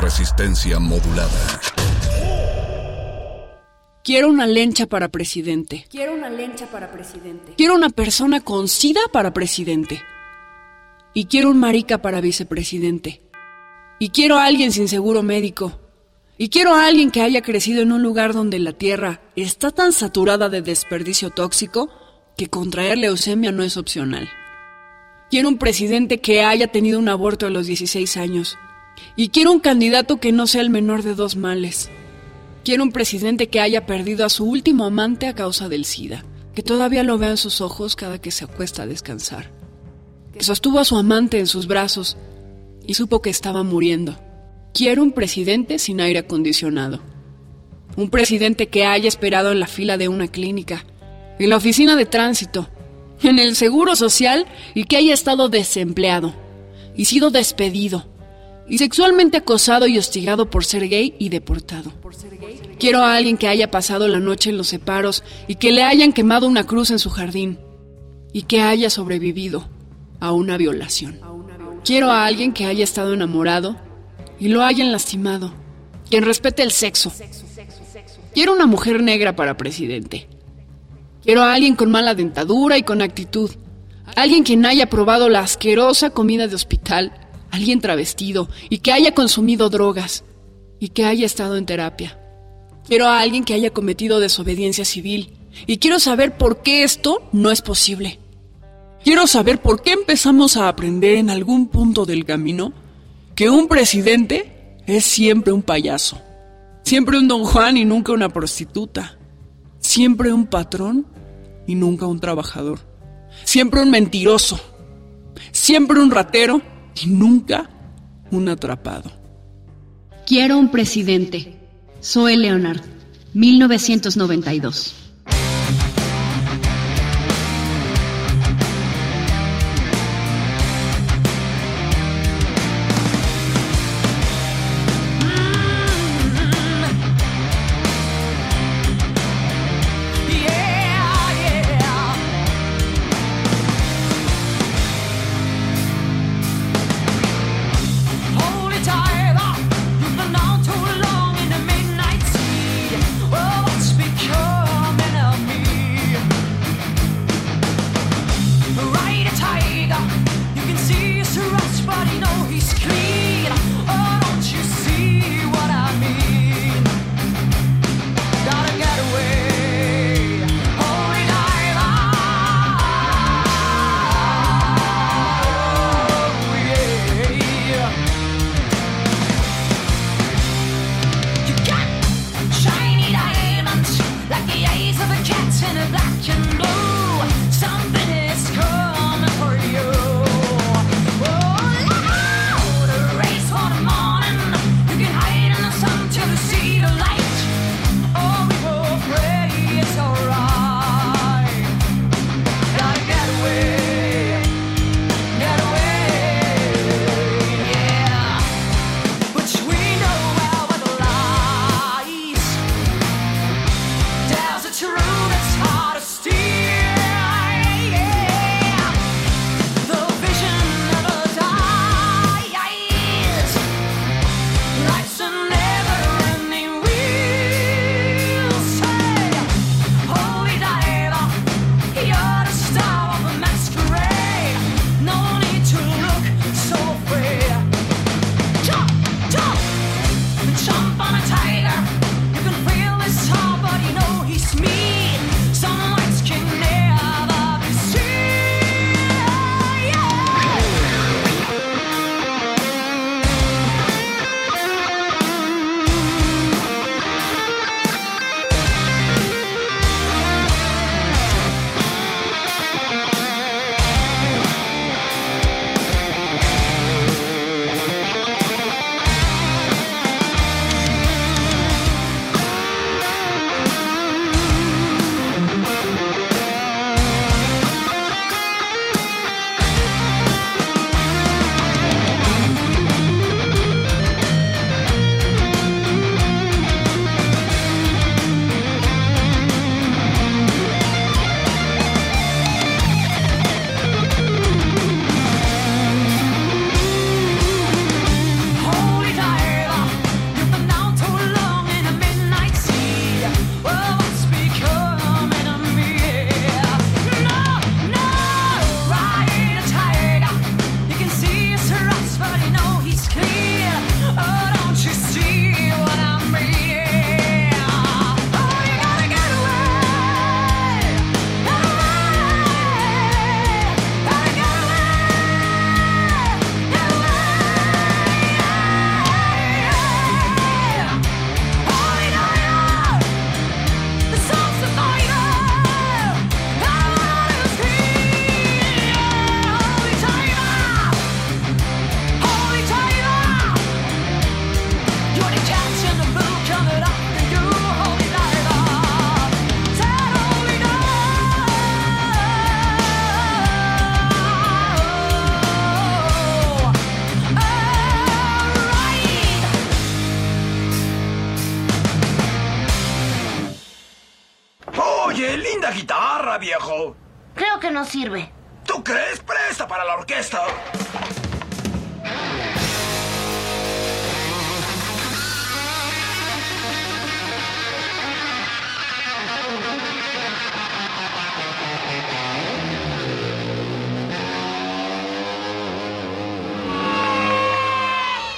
Resistencia modulada. Quiero una lencha para presidente. Quiero una lencha para presidente. Quiero una persona con sida para presidente. Y quiero un marica para vicepresidente. Y quiero a alguien sin seguro médico. Y quiero a alguien que haya crecido en un lugar donde la tierra está tan saturada de desperdicio tóxico que contraer leucemia no es opcional. Quiero un presidente que haya tenido un aborto a los 16 años. Y quiero un candidato que no sea el menor de dos males. Quiero un presidente que haya perdido a su último amante a causa del SIDA, que todavía lo vea en sus ojos cada que se acuesta a descansar, que sostuvo a su amante en sus brazos y supo que estaba muriendo. Quiero un presidente sin aire acondicionado. Un presidente que haya esperado en la fila de una clínica, en la oficina de tránsito, en el seguro social y que haya estado desempleado y sido despedido y sexualmente acosado y hostigado por ser gay y deportado. Quiero a alguien que haya pasado la noche en los separos y que le hayan quemado una cruz en su jardín y que haya sobrevivido a una violación. Quiero a alguien que haya estado enamorado y lo hayan lastimado, quien respete el sexo. Quiero una mujer negra para presidente. Quiero a alguien con mala dentadura y con actitud. Alguien quien haya probado la asquerosa comida de hospital. Alguien travestido y que haya consumido drogas y que haya estado en terapia. Quiero a alguien que haya cometido desobediencia civil y quiero saber por qué esto no es posible. Quiero saber por qué empezamos a aprender en algún punto del camino que un presidente es siempre un payaso, siempre un don Juan y nunca una prostituta, siempre un patrón y nunca un trabajador, siempre un mentiroso, siempre un ratero y nunca un atrapado. Quiero un presidente. Zoe Leonard, 1992.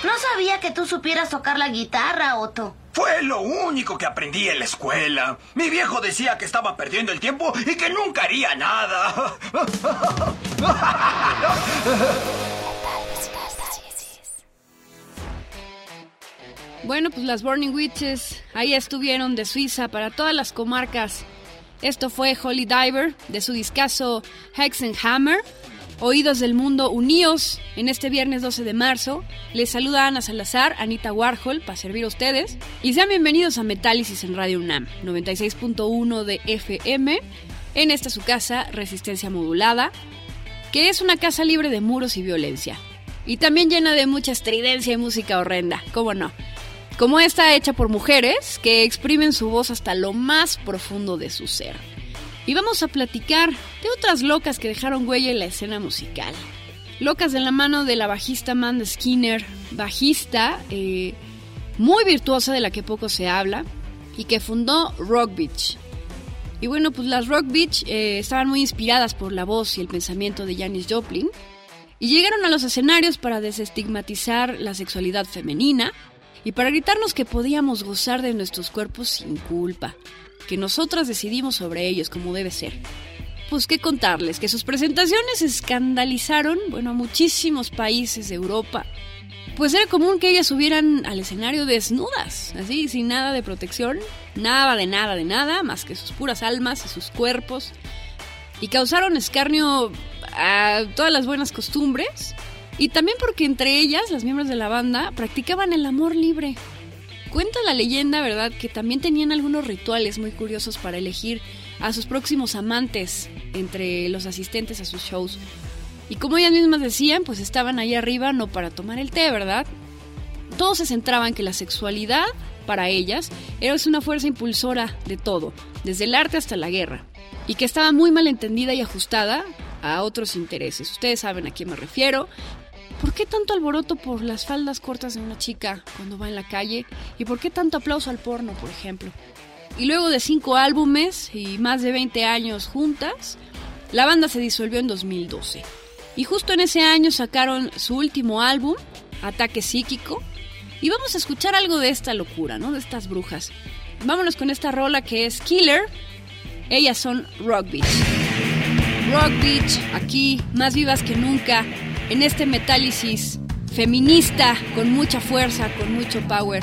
No sabía que tú supieras tocar la guitarra, Otto. Fue lo único que aprendí en la escuela. Mi viejo decía que estaba perdiendo el tiempo y que nunca haría nada. Bueno, pues las Burning Witches ahí estuvieron de Suiza para todas las comarcas. Esto fue Holy Diver de su discazo Hexenhammer. Oídos del mundo unidos en este viernes 12 de marzo. Les saluda Ana Salazar, Anita Warhol, para servir a ustedes. Y sean bienvenidos a Metálisis en Radio UNAM, 96.1 de FM. En esta su casa, Resistencia Modulada, que es una casa libre de muros y violencia. Y también llena de mucha estridencia y música horrenda, ¿cómo no? Como esta hecha por mujeres que exprimen su voz hasta lo más profundo de su ser. Y vamos a platicar de otras locas que dejaron huella en la escena musical. Locas de la mano de la bajista Amanda Skinner, bajista eh, muy virtuosa de la que poco se habla y que fundó Rock Beach. Y bueno, pues las Rock Beach eh, estaban muy inspiradas por la voz y el pensamiento de Janis Joplin y llegaron a los escenarios para desestigmatizar la sexualidad femenina y para gritarnos que podíamos gozar de nuestros cuerpos sin culpa, que nosotras decidimos sobre ellos como debe ser. Pues qué contarles, que sus presentaciones escandalizaron, bueno, a muchísimos países de Europa. Pues era común que ellas subieran al escenario desnudas, así, sin nada de protección, nada de nada de nada, más que sus puras almas y sus cuerpos, y causaron escarnio a todas las buenas costumbres, y también porque entre ellas, las miembros de la banda, practicaban el amor libre. Cuenta la leyenda, ¿verdad?, que también tenían algunos rituales muy curiosos para elegir a sus próximos amantes entre los asistentes a sus shows. Y como ellas mismas decían, pues estaban ahí arriba no para tomar el té, ¿verdad? Todos se centraban en que la sexualidad, para ellas, era una fuerza impulsora de todo, desde el arte hasta la guerra, y que estaba muy mal entendida y ajustada a otros intereses. Ustedes saben a quién me refiero. ¿Por qué tanto alboroto por las faldas cortas de una chica cuando va en la calle? ¿Y por qué tanto aplauso al porno, por ejemplo? Y luego de cinco álbumes y más de 20 años juntas, la banda se disolvió en 2012. Y justo en ese año sacaron su último álbum, Ataque Psíquico. Y vamos a escuchar algo de esta locura, ¿no? De estas brujas. Vámonos con esta rola que es Killer. Ellas son Rock Beach. Rock Beach, aquí, más vivas que nunca, en este metálisis feminista, con mucha fuerza, con mucho power.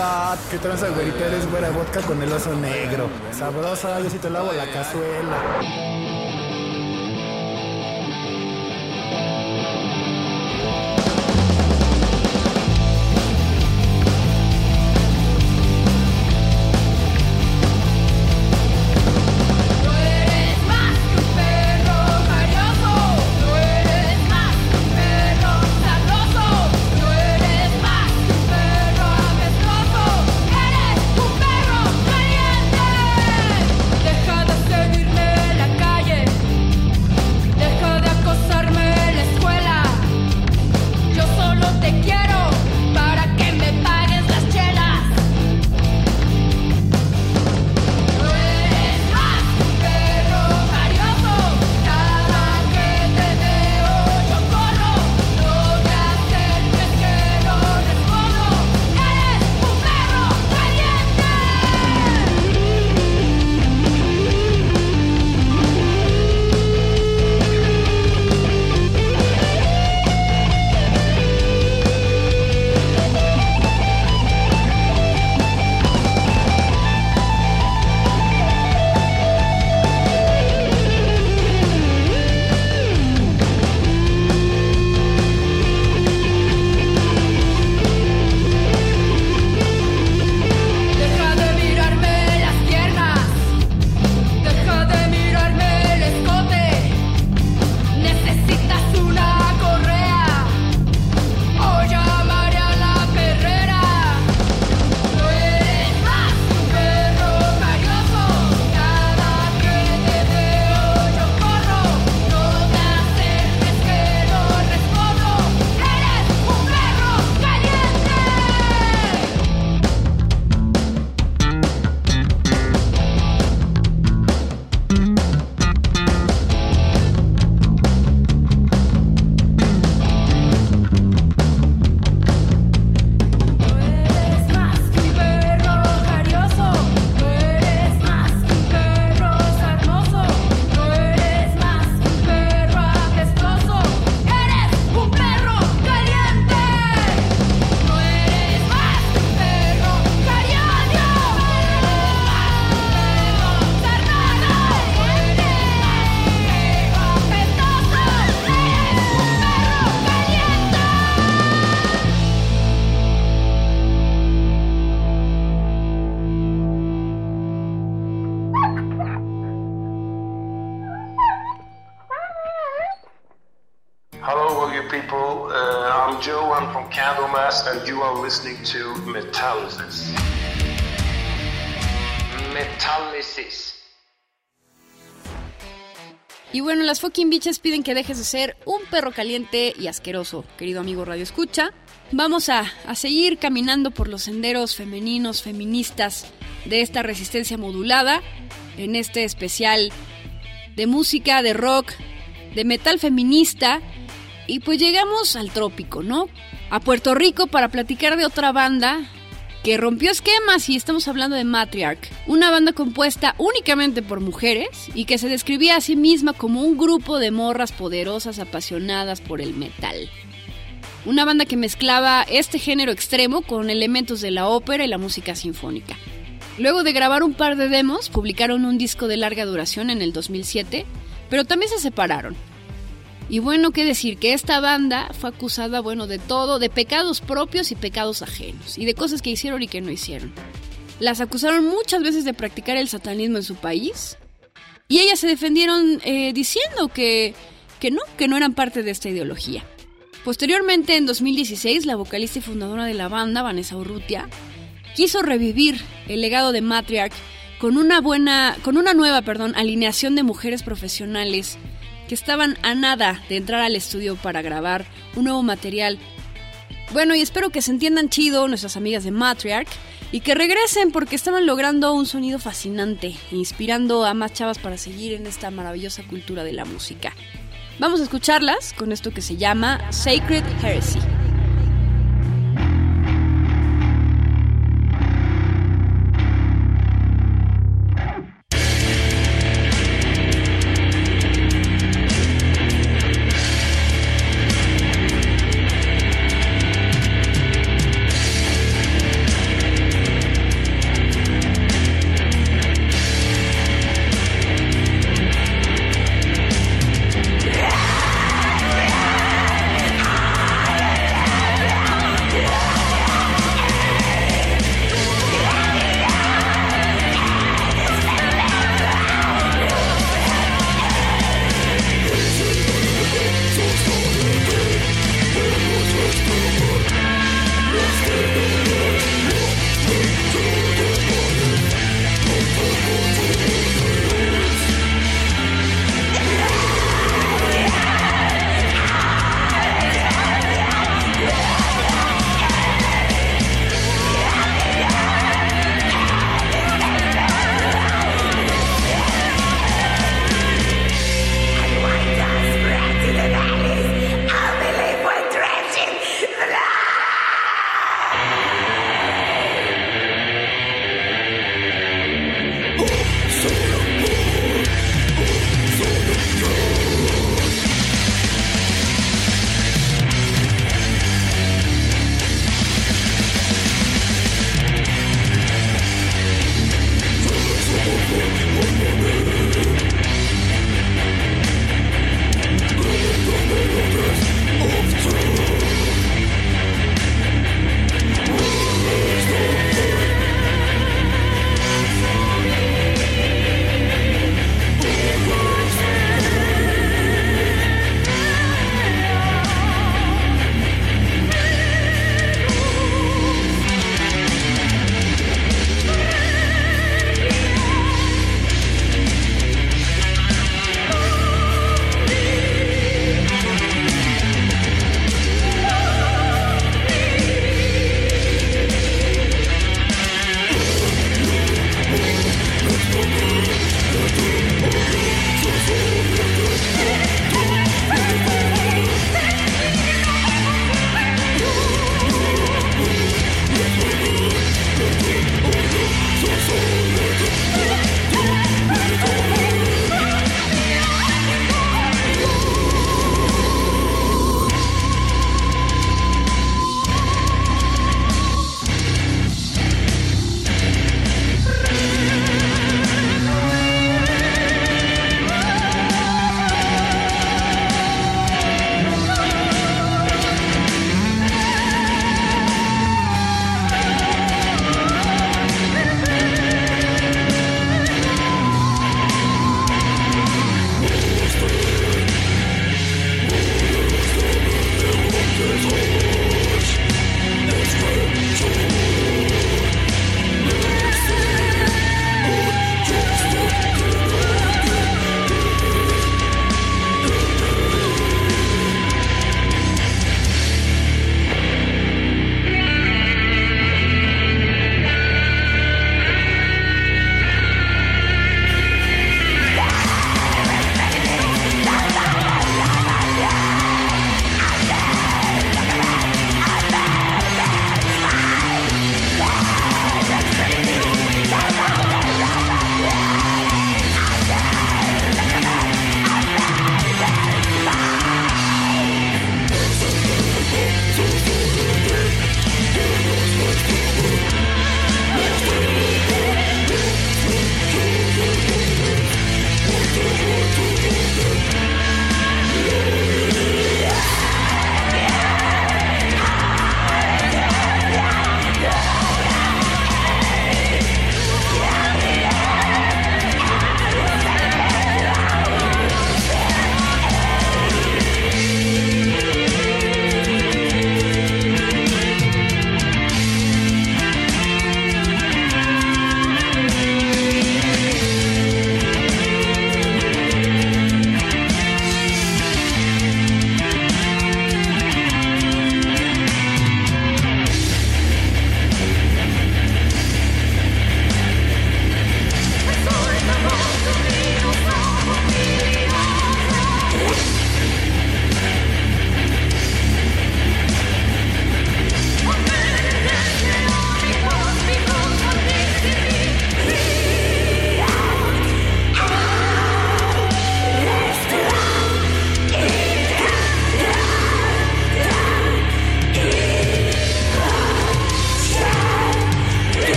Mamacita, ¿qué tranza, güerita? Eres güera vodka con el oso negro. Sabrosa, yo si te lavo la cazuela. Fucking bitches piden que dejes de ser un perro caliente y asqueroso, querido amigo Radio Escucha. Vamos a, a seguir caminando por los senderos femeninos, feministas de esta resistencia modulada en este especial de música, de rock, de metal feminista. Y pues llegamos al trópico, ¿no? A Puerto Rico para platicar de otra banda que rompió esquemas y estamos hablando de Matriarch, una banda compuesta únicamente por mujeres y que se describía a sí misma como un grupo de morras poderosas apasionadas por el metal. Una banda que mezclaba este género extremo con elementos de la ópera y la música sinfónica. Luego de grabar un par de demos, publicaron un disco de larga duración en el 2007, pero también se separaron. Y bueno, qué decir, que esta banda fue acusada, bueno, de todo, de pecados propios y pecados ajenos, y de cosas que hicieron y que no hicieron. Las acusaron muchas veces de practicar el satanismo en su país, y ellas se defendieron eh, diciendo que, que no, que no eran parte de esta ideología. Posteriormente, en 2016, la vocalista y fundadora de la banda, Vanessa Urrutia, quiso revivir el legado de Matriarch con una buena, con una nueva, perdón, alineación de mujeres profesionales que estaban a nada de entrar al estudio para grabar un nuevo material. Bueno, y espero que se entiendan chido nuestras amigas de Matriarch y que regresen porque estaban logrando un sonido fascinante, inspirando a más chavas para seguir en esta maravillosa cultura de la música. Vamos a escucharlas con esto que se llama Sacred Heresy.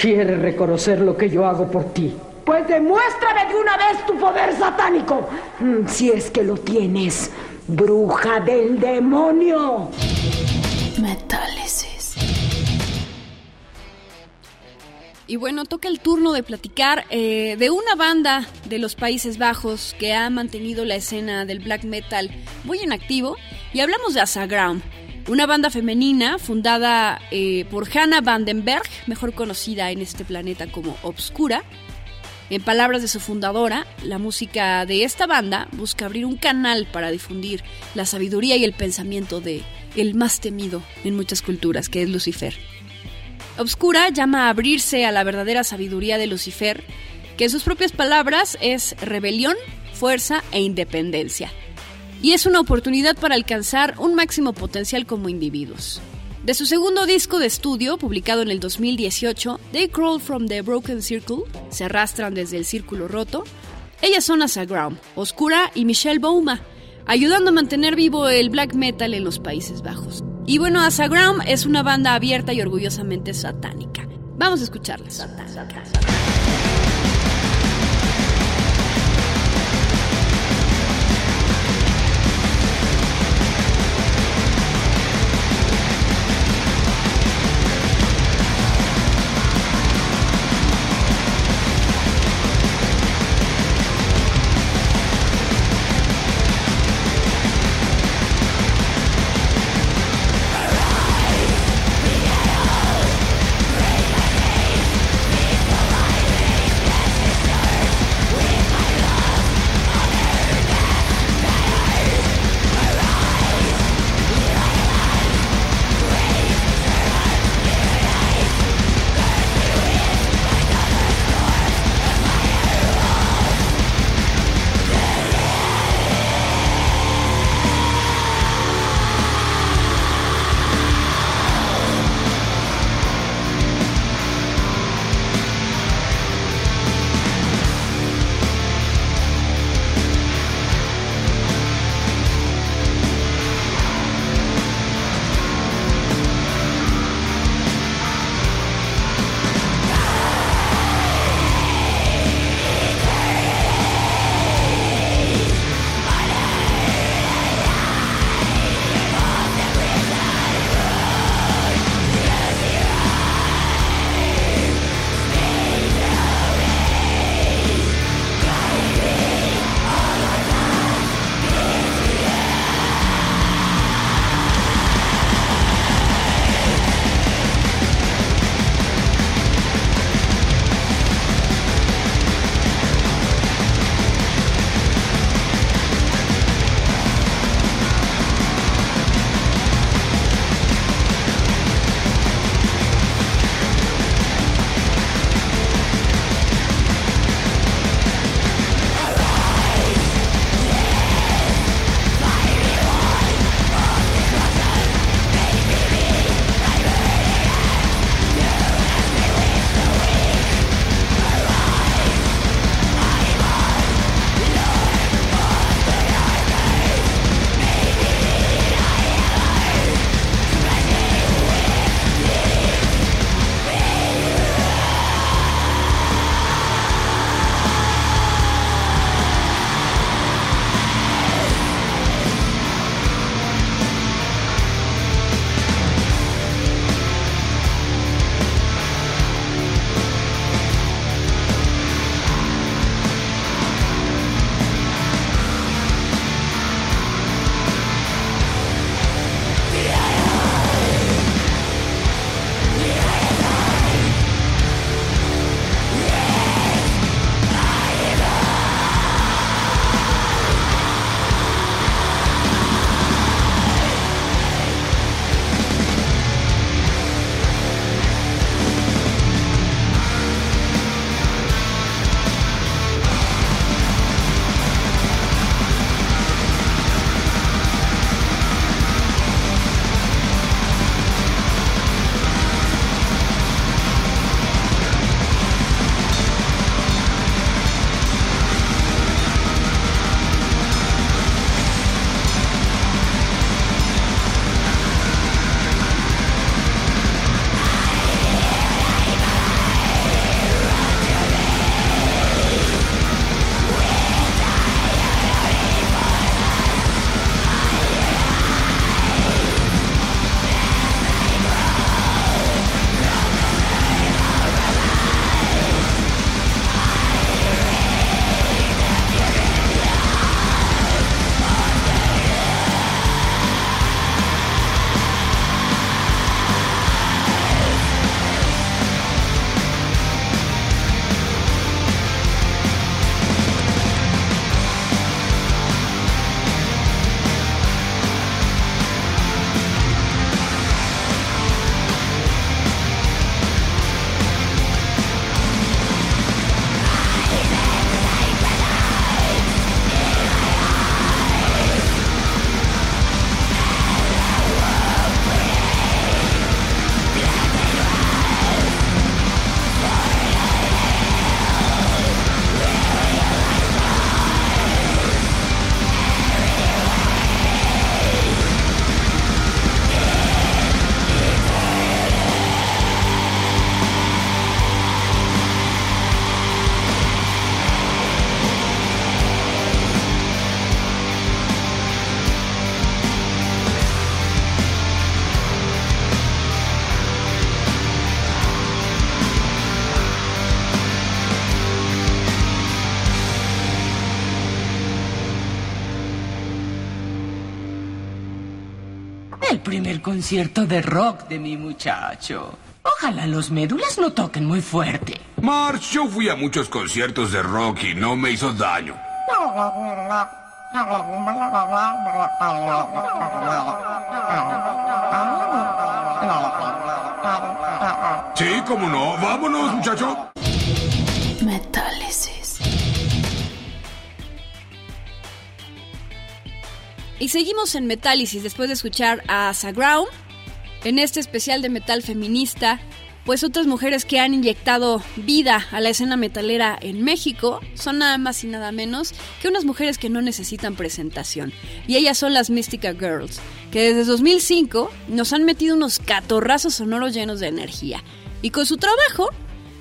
Quieres reconocer lo que yo hago por ti. Pues demuéstrame de una vez tu poder satánico. Mm, Si es que lo tienes, bruja del demonio. Metálisis. Y bueno, toca el turno de platicar eh, de una banda de los Países Bajos que ha mantenido la escena del black metal muy en activo. Y hablamos de Asagram, una banda femenina fundada eh, por Hannah Vandenberg, mejor conocida en este planeta como Obscura. En palabras de su fundadora, la música de esta banda busca abrir un canal para difundir la sabiduría y el pensamiento de el más temido en muchas culturas, que es Lucifer. Obscura llama a abrirse a la verdadera sabiduría de Lucifer, que en sus propias palabras es rebelión, fuerza e independencia. Y es una oportunidad para alcanzar un máximo potencial como individuos. De su segundo disco de estudio, publicado en el 2018, They Crawl from the Broken Circle, se arrastran desde el círculo roto, ellas son Asagram, Oscura y Michelle Bouma, ayudando a mantener vivo el black metal en los Países Bajos. Y bueno, Asagram es una banda abierta y orgullosamente satánica. Vamos a escucharlas. Visualize primer concierto de rock de mi muchacho. Ojalá los médulas no toquen muy fuerte. March, yo fui a muchos conciertos de rock y no me hizo daño. Sí, cómo no. Vámonos, muchacho. Y seguimos en Metálisis después de escuchar a Sagraum en este especial de metal feminista. Pues otras mujeres que han inyectado vida a la escena metalera en México son nada más y nada menos que unas mujeres que no necesitan presentación. Y ellas son las Mystica Girls, que desde 2005 nos han metido unos catorrazos sonoros llenos de energía. Y con su trabajo,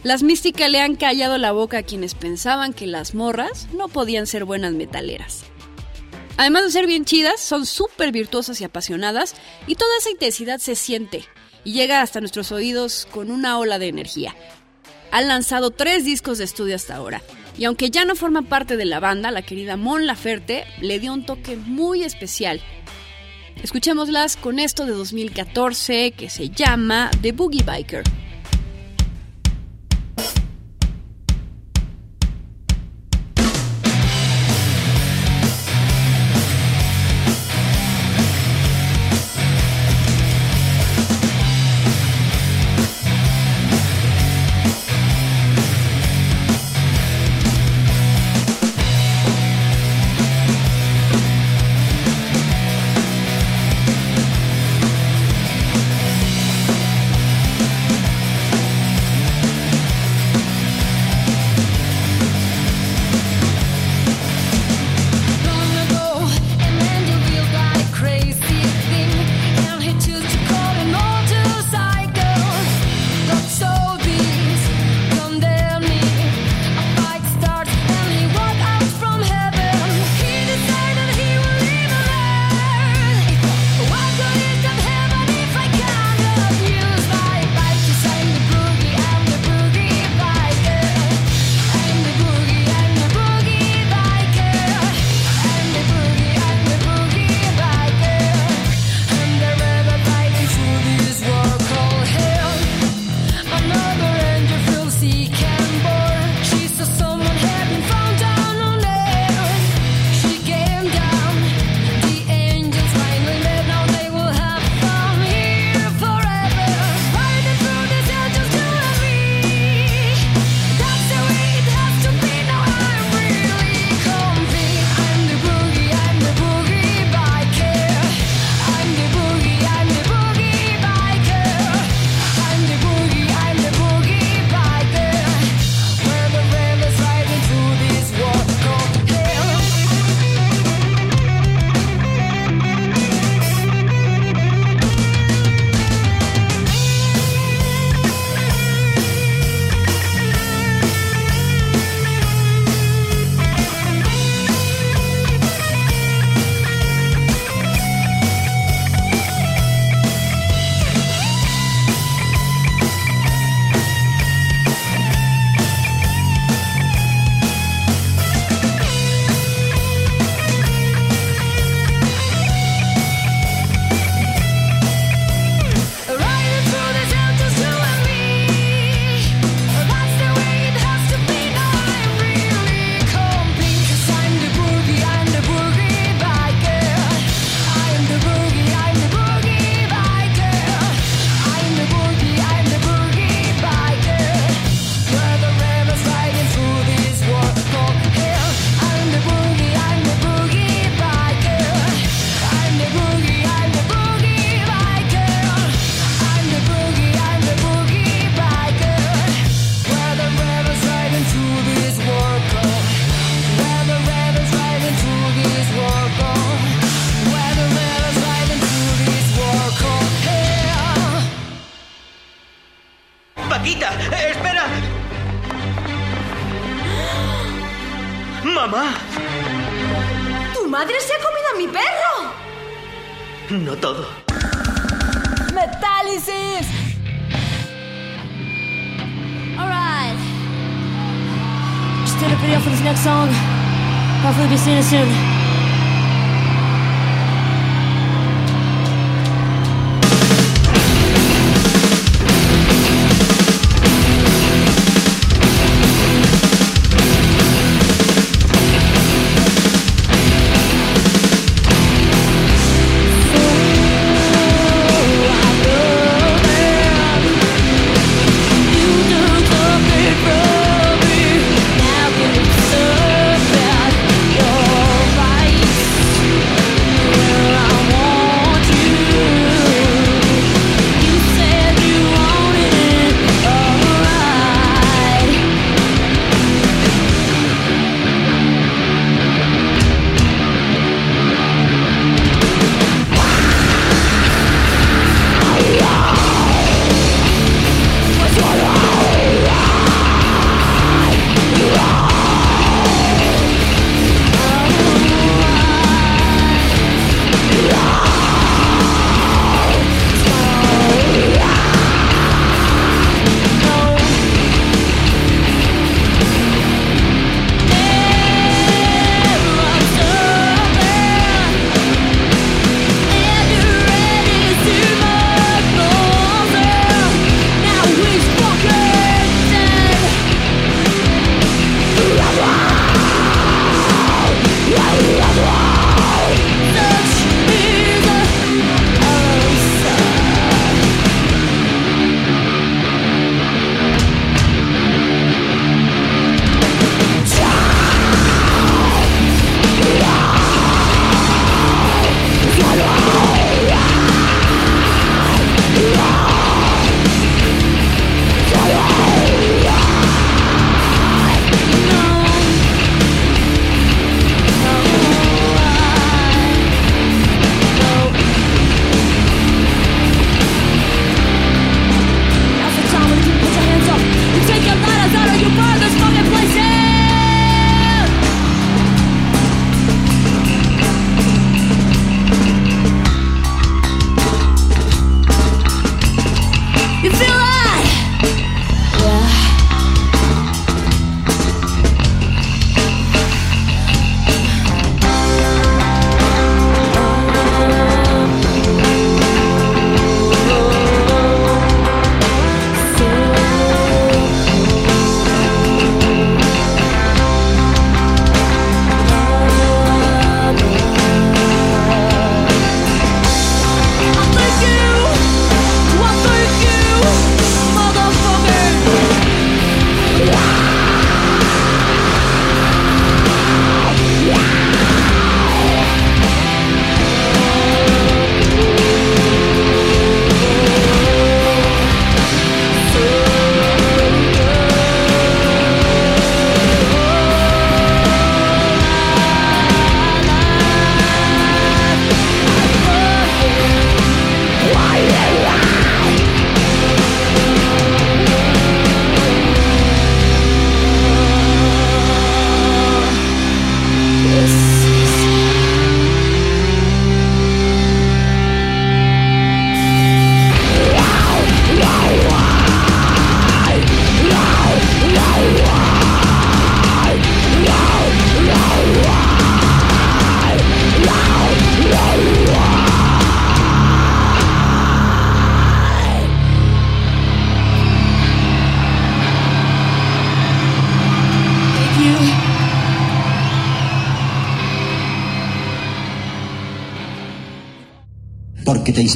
las Mística le han callado la boca a quienes pensaban que las morras no podían ser buenas metaleras. Además de ser bien chidas, son súper virtuosas y apasionadas y toda esa intensidad se siente y llega hasta nuestros oídos con una ola de energía. Han lanzado tres discos de estudio hasta ahora y aunque ya no forma parte de la banda, la querida Mon Laferte le dio un toque muy especial. Escuchémoslas con esto de 2014 que se llama The Boogie Biker. No todo. ¡Metálisis! Alright. Just did a video for this next song. Hopefully be seeing it soon.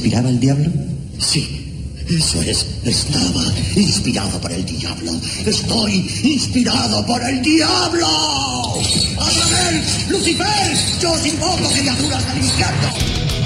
inspiraba el diablo? Sí. Eso es, estaba inspirado por el diablo. Estoy inspirado por el diablo. ¡Azrael! ¡Lucifer! ¡Yo os invoco criaturas del infierno!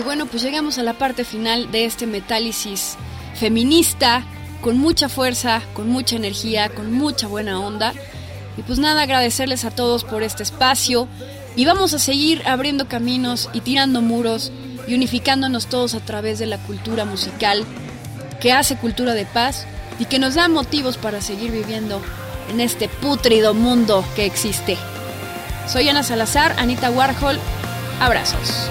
Y bueno, pues llegamos a la parte final de este metálisis feminista, con mucha fuerza, con mucha energía, con mucha buena onda. Y pues nada, agradecerles a todos por este espacio. Y vamos a seguir abriendo caminos y tirando muros y unificándonos todos a través de la cultura musical que hace cultura de paz y que nos da motivos para seguir viviendo en este pútrido mundo que existe. Soy Ana Salazar, Anita Warhol. Abrazos.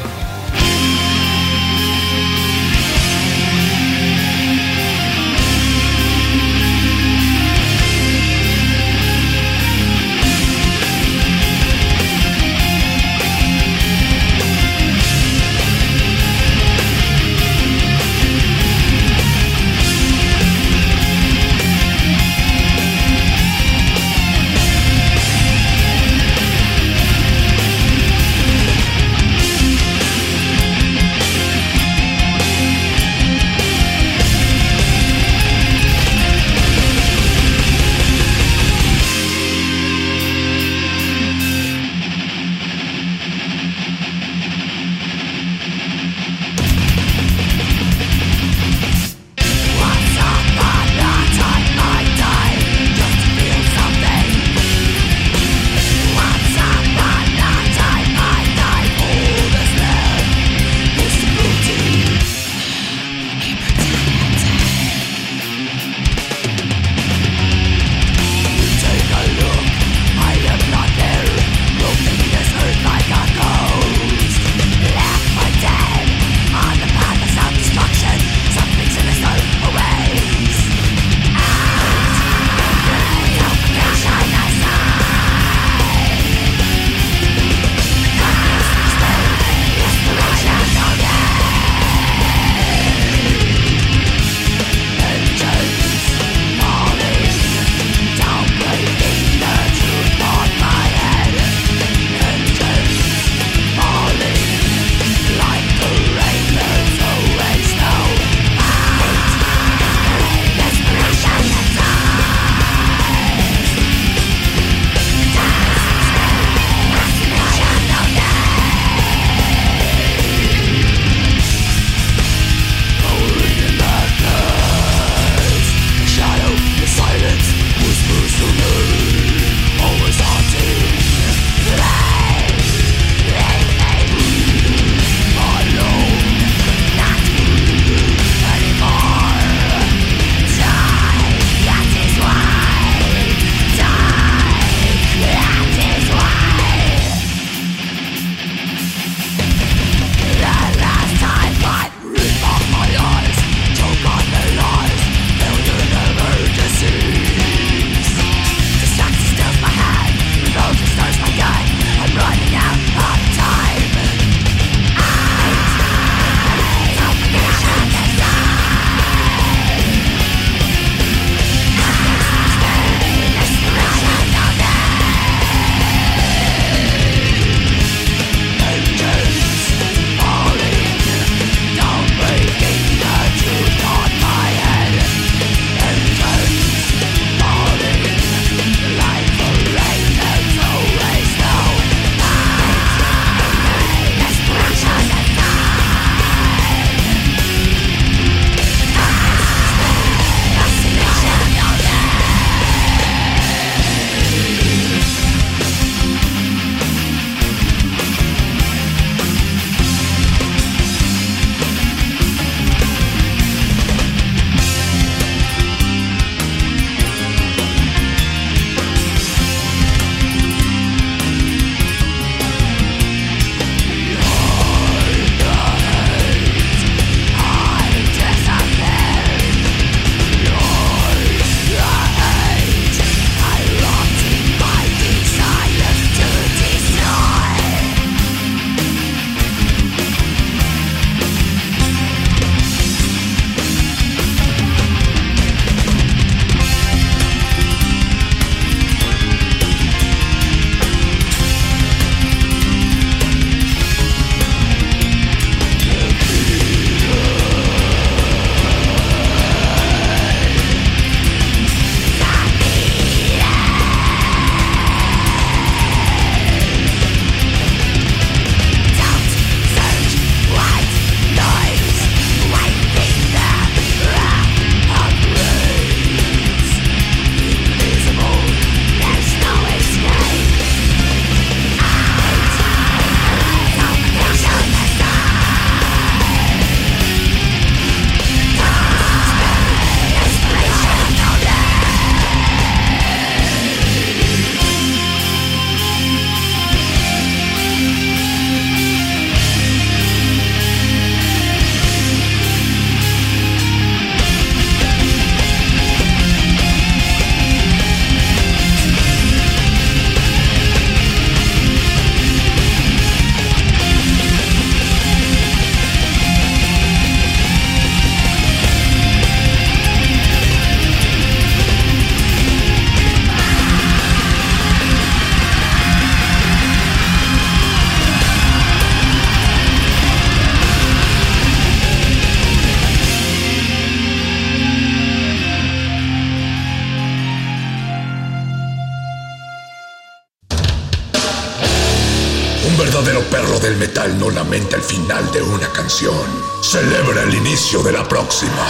Inicio de la próxima.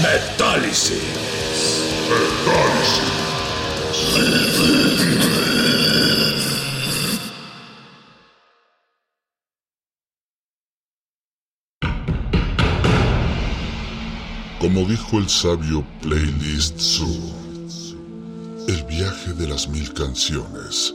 Metálisis. Como dijo el sabio Playlist Zoo, el viaje de las mil canciones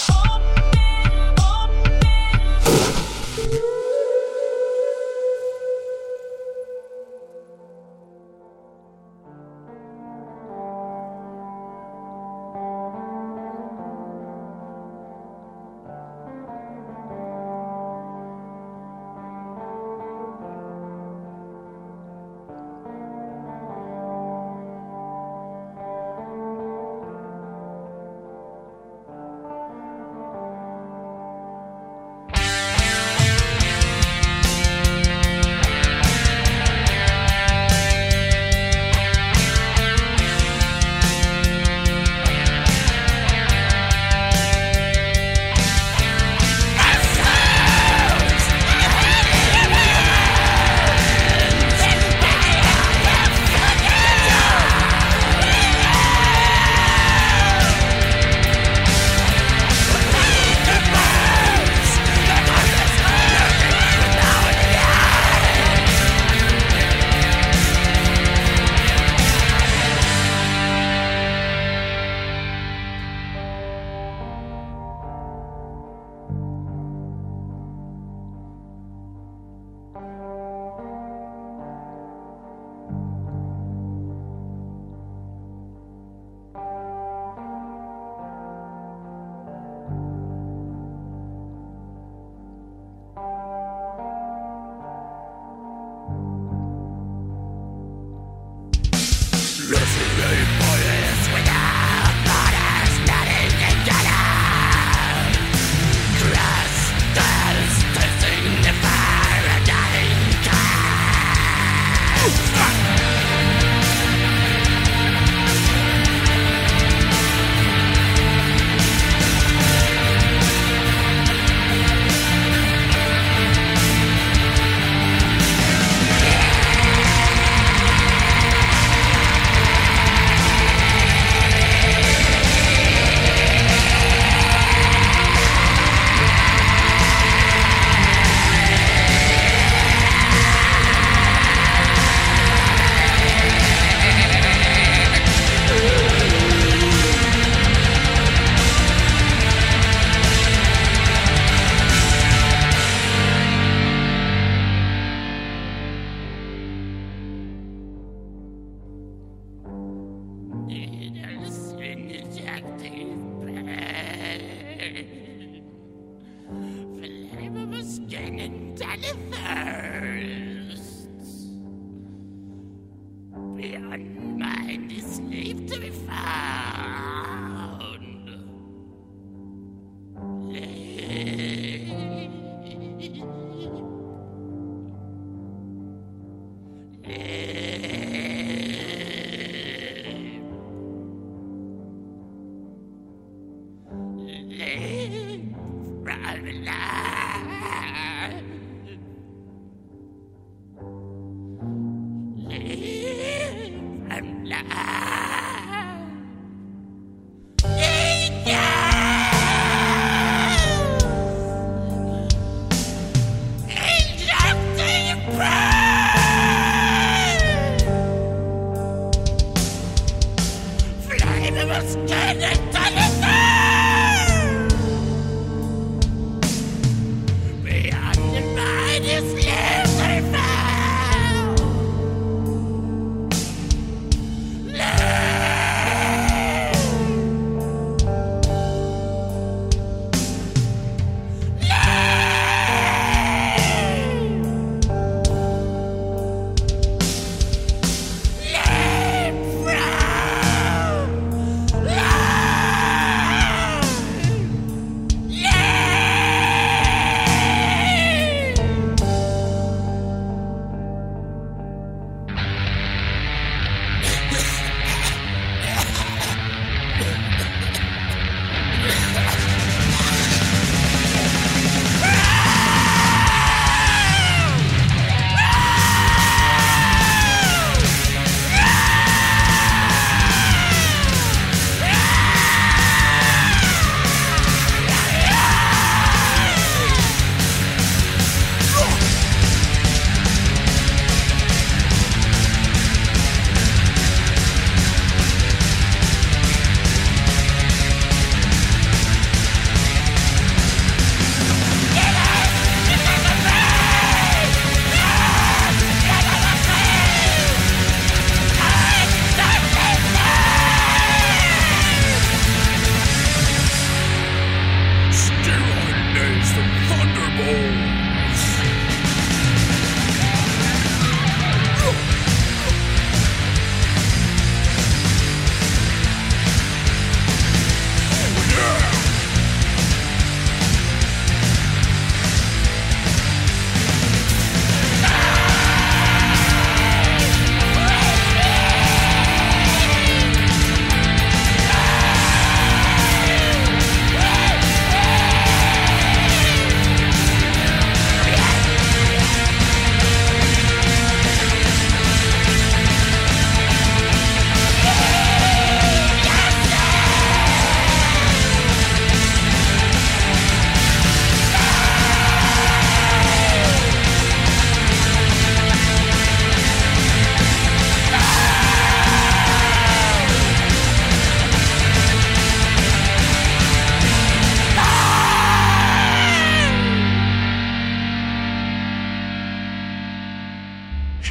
time to sleep to be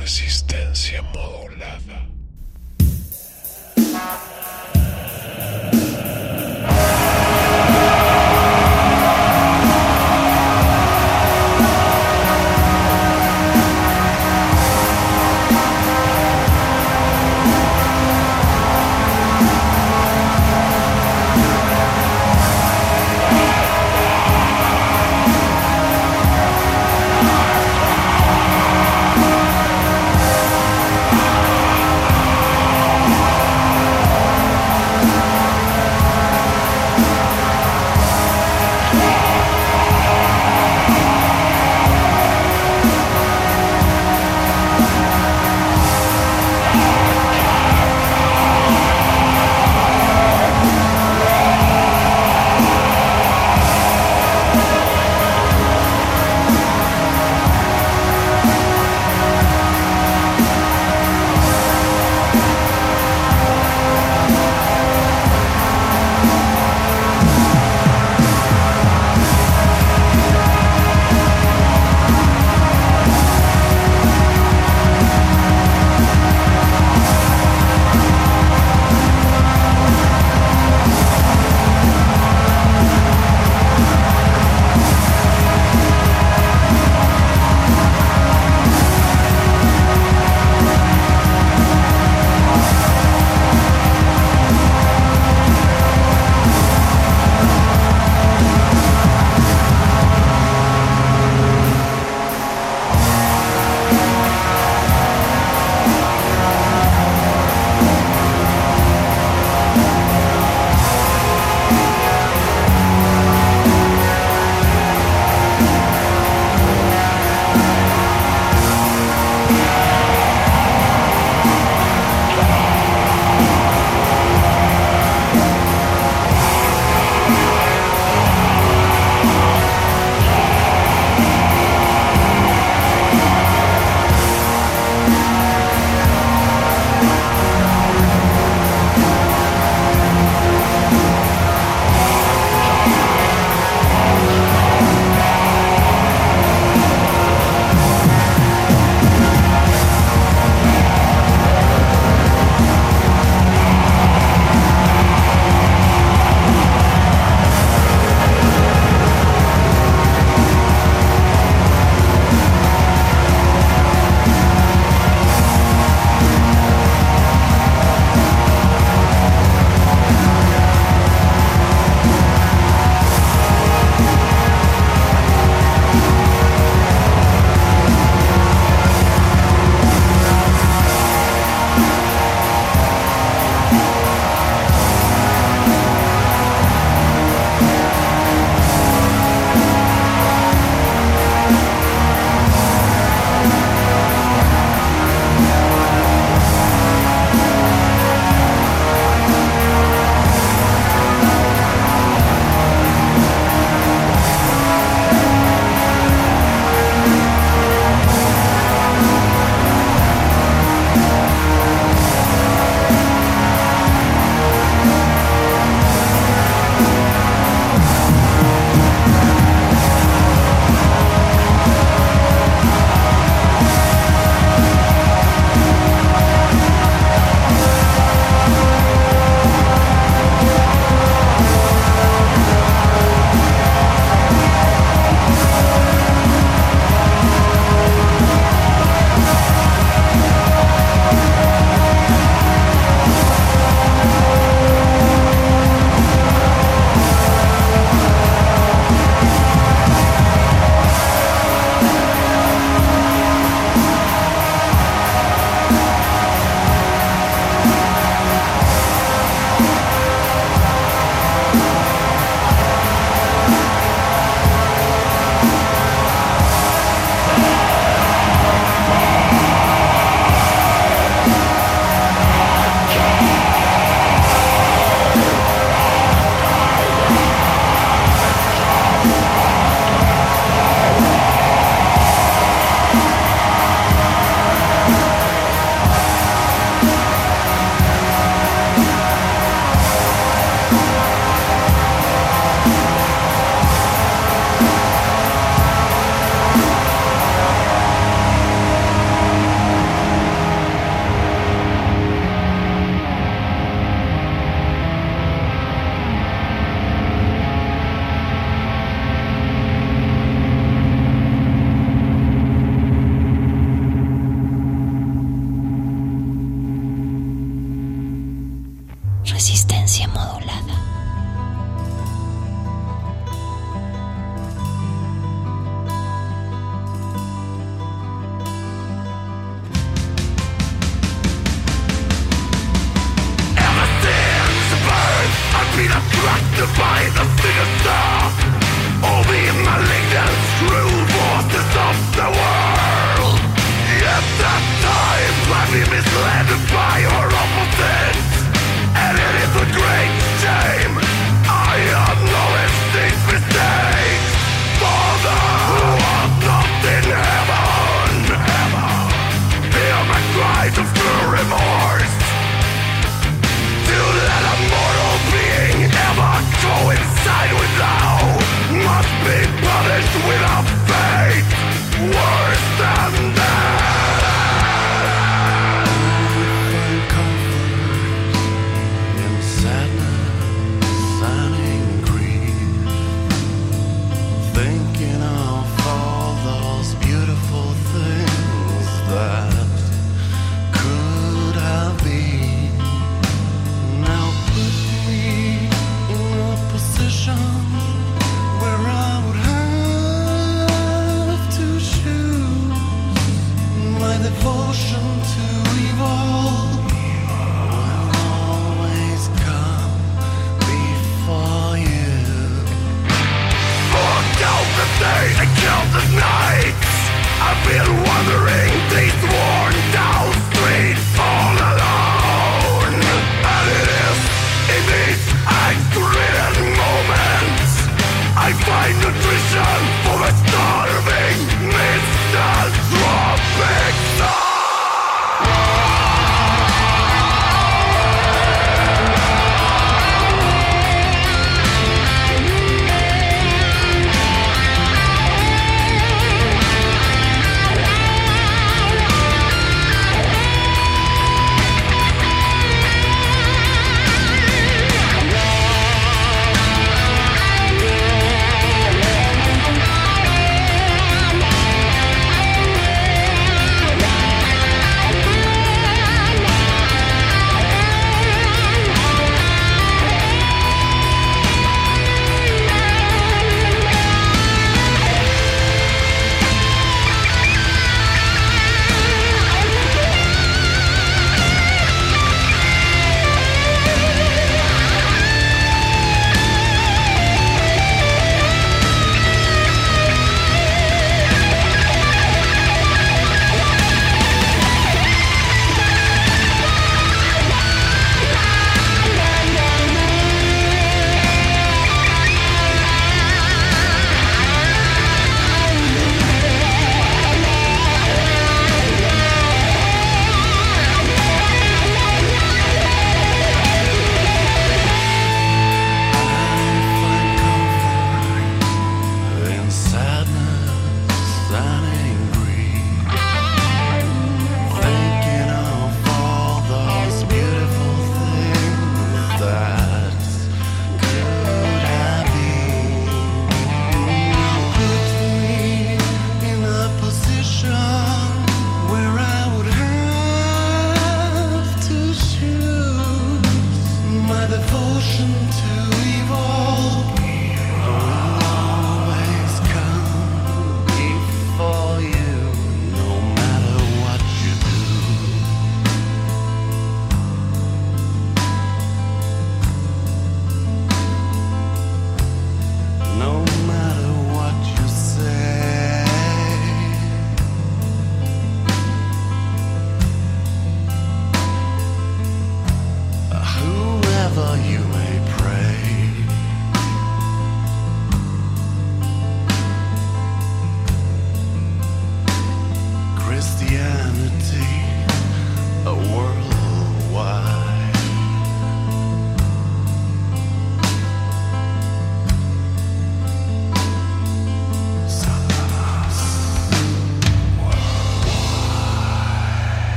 resistencia modulada.